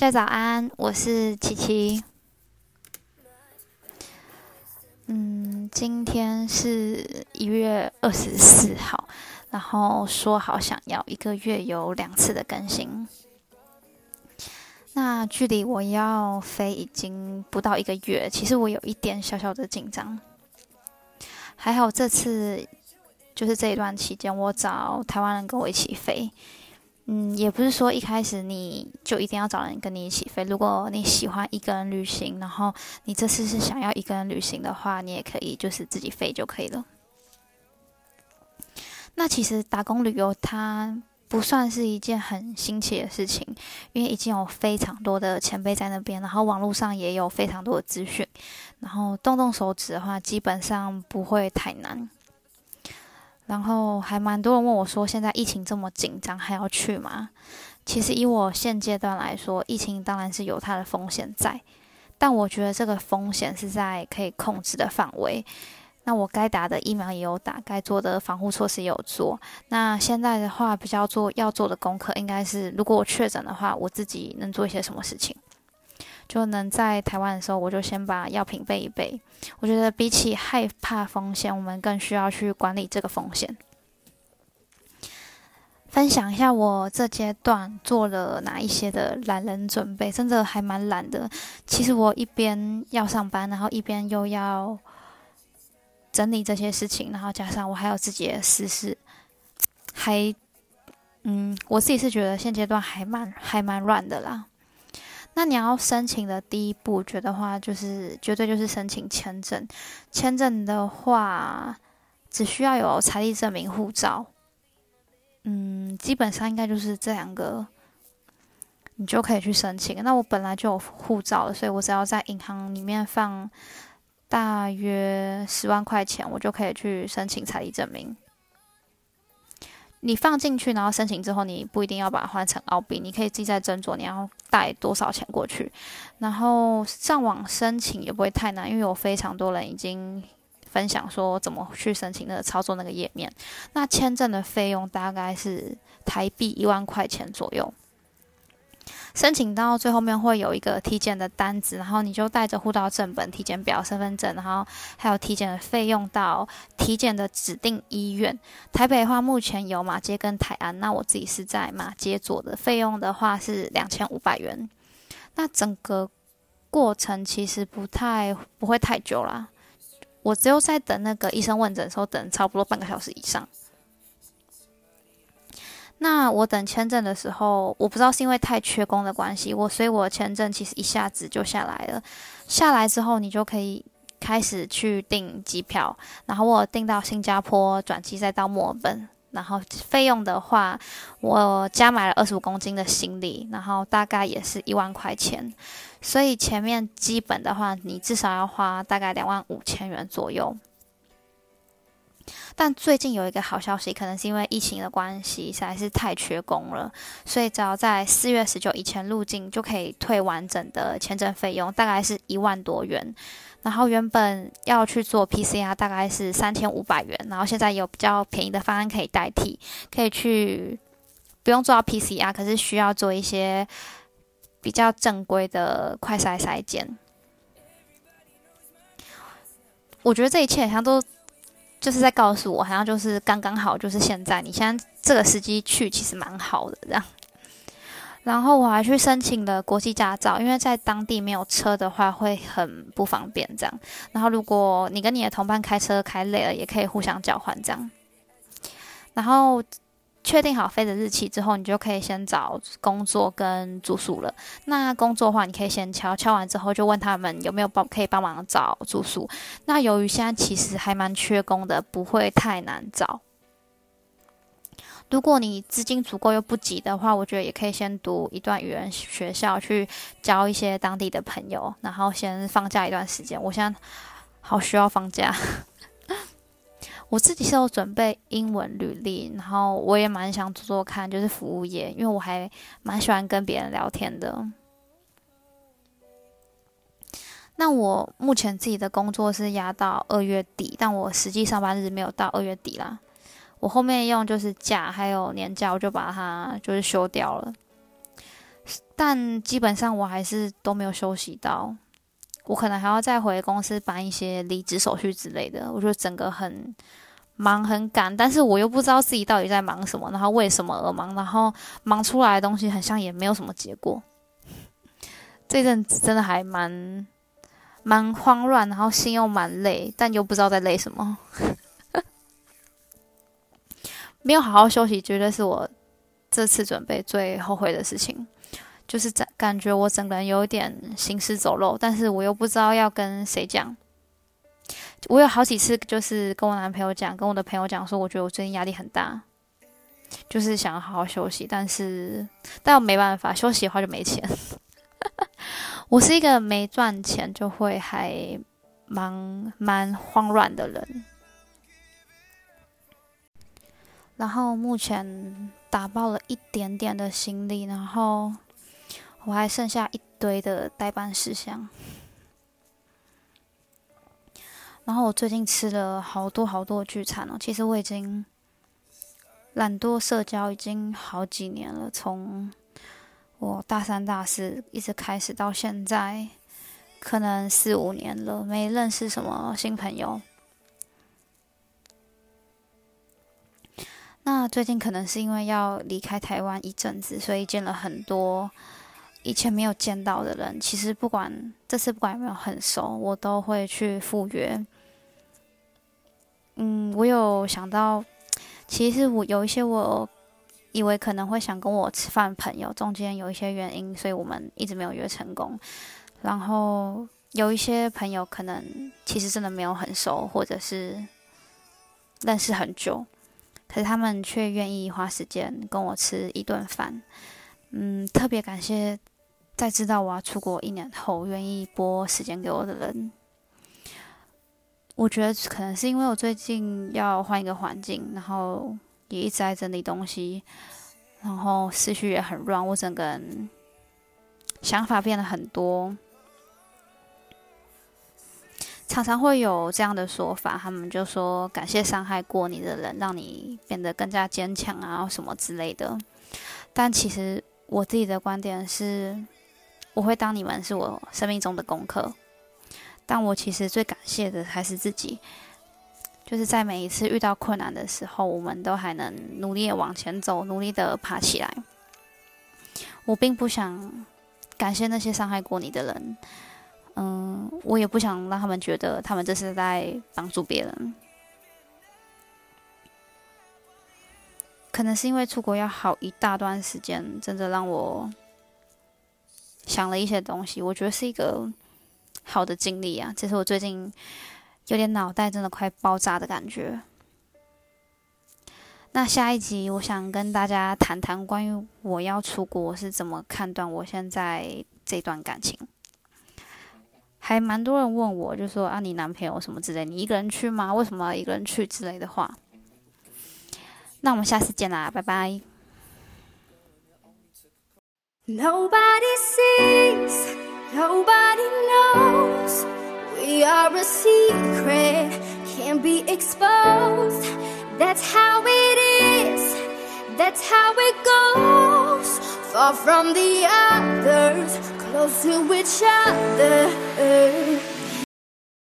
大家早安，我是琪琪。嗯，今天是一月二十四号，然后说好想要一个月有两次的更新。那距离我要飞已经不到一个月，其实我有一点小小的紧张。还好这次就是这一段期间，我找台湾人跟我一起飞。嗯，也不是说一开始你就一定要找人跟你一起飞。如果你喜欢一个人旅行，然后你这次是想要一个人旅行的话，你也可以就是自己飞就可以了。那其实打工旅游它不算是一件很新奇的事情，因为已经有非常多的前辈在那边，然后网络上也有非常多的资讯，然后动动手指的话，基本上不会太难。然后还蛮多人问我说：“现在疫情这么紧张，还要去吗？”其实以我现阶段来说，疫情当然是有它的风险在，但我觉得这个风险是在可以控制的范围。那我该打的疫苗也有打，该做的防护措施也有做。那现在的话，比较做要做的功课，应该是如果我确诊的话，我自己能做一些什么事情。就能在台湾的时候，我就先把药品备一备。我觉得比起害怕风险，我们更需要去管理这个风险。分享一下我这阶段做了哪一些的懒人准备，真的还蛮懒的。其实我一边要上班，然后一边又要整理这些事情，然后加上我还有自己的私事，还嗯，我自己是觉得现阶段还蛮还蛮乱的啦。那你要申请的第一步，觉得话就是绝对就是申请签证。签证的话，只需要有财力证明、护照，嗯，基本上应该就是这两个，你就可以去申请。那我本来就有护照了，所以我只要在银行里面放大约十万块钱，我就可以去申请财力证明。你放进去，然后申请之后，你不一定要把它换成澳币，你可以自己再斟酌你要带多少钱过去。然后上网申请也不会太难，因为有非常多人已经分享说怎么去申请那个操作那个页面。那签证的费用大概是台币一万块钱左右。申请到最后面会有一个体检的单子，然后你就带着护照正本、体检表、身份证，然后还有体检的费用到体检的指定医院。台北的话，目前有马街跟台安，那我自己是在马街做的，费用的话是两千五百元。那整个过程其实不太不会太久啦，我只有在等那个医生问诊的时候，等差不多半个小时以上。那我等签证的时候，我不知道是因为太缺工的关系，我所以我签证其实一下子就下来了。下来之后，你就可以开始去订机票，然后我订到新加坡转机，再到墨尔本。然后费用的话，我加买了二十五公斤的行李，然后大概也是一万块钱。所以前面基本的话，你至少要花大概两万五千元左右。但最近有一个好消息，可能是因为疫情的关系，实在是太缺工了，所以只要在四月十九以前入境，就可以退完整的签证费用，大概是一万多元。然后原本要去做 PCR，大概是三千五百元，然后现在有比较便宜的方案可以代替，可以去不用做到 PCR，可是需要做一些比较正规的快筛筛检。我觉得这一切好像都。就是在告诉我，好像就是刚刚好，就是现在，你现在这个时机去，其实蛮好的这样。然后我还去申请了国际驾照，因为在当地没有车的话会很不方便这样。然后如果你跟你的同伴开车开累了，也可以互相交换这样。然后。确定好飞的日期之后，你就可以先找工作跟住宿了。那工作的话，你可以先敲敲完之后，就问他们有没有帮可以帮忙找住宿。那由于现在其实还蛮缺工的，不会太难找。如果你资金足够又不急的话，我觉得也可以先读一段语言学校，去交一些当地的朋友，然后先放假一段时间。我现在好需要放假。我自己是有准备英文履历，然后我也蛮想做做看，就是服务业，因为我还蛮喜欢跟别人聊天的。那我目前自己的工作是压到二月底，但我实际上班日没有到二月底啦。我后面用就是假还有年假，我就把它就是休掉了。但基本上我还是都没有休息到，我可能还要再回公司办一些离职手续之类的。我觉得整个很忙很赶，但是我又不知道自己到底在忙什么，然后为什么而忙，然后忙出来的东西很像也没有什么结果。这阵子真的还蛮蛮慌乱，然后心又蛮累，但又不知道在累什么。没有好好休息，绝对是我这次准备最后悔的事情。就是在感觉我整个人有点行尸走肉，但是我又不知道要跟谁讲。我有好几次就是跟我男朋友讲，跟我的朋友讲说，我觉得我最近压力很大，就是想要好好休息，但是但我没办法，休息的话就没钱。我是一个没赚钱就会还蛮蛮慌乱的人。然后目前打包了一点点的行李，然后。我还剩下一堆的代办事项，然后我最近吃了好多好多聚餐哦。其实我已经懒惰社交已经好几年了，从我大三、大四一直开始到现在，可能四五年了，没认识什么新朋友。那最近可能是因为要离开台湾一阵子，所以见了很多。以前没有见到的人，其实不管这次不管有没有很熟，我都会去赴约。嗯，我有想到，其实我有一些我以为可能会想跟我吃饭朋友，中间有一些原因，所以我们一直没有约成功。然后有一些朋友可能其实真的没有很熟，或者是认识很久，可是他们却愿意花时间跟我吃一顿饭。嗯，特别感谢。在知道我要出国一年后，愿意拨时间给我的人，我觉得可能是因为我最近要换一个环境，然后也一直在整理东西，然后思绪也很乱，我整个人想法变得很多，常常会有这样的说法，他们就说感谢伤害过你的人，让你变得更加坚强啊什么之类的，但其实我自己的观点是。我会当你们是我生命中的功课，但我其实最感谢的还是自己，就是在每一次遇到困难的时候，我们都还能努力的往前走，努力的爬起来。我并不想感谢那些伤害过你的人，嗯，我也不想让他们觉得他们这是在帮助别人。可能是因为出国要好一大段时间，真的让我。想了一些东西，我觉得是一个好的经历啊。这是我最近有点脑袋真的快爆炸的感觉。那下一集我想跟大家谈谈关于我要出国是怎么判断我现在这段感情。还蛮多人问我，就说啊，你男朋友什么之类，你一个人去吗？为什么一个人去之类的话。那我们下次见啦，拜拜。Nobody sees, nobody knows. We are a secret, can't be exposed. That's how it is, that's how it goes. Far from the others, close to each other.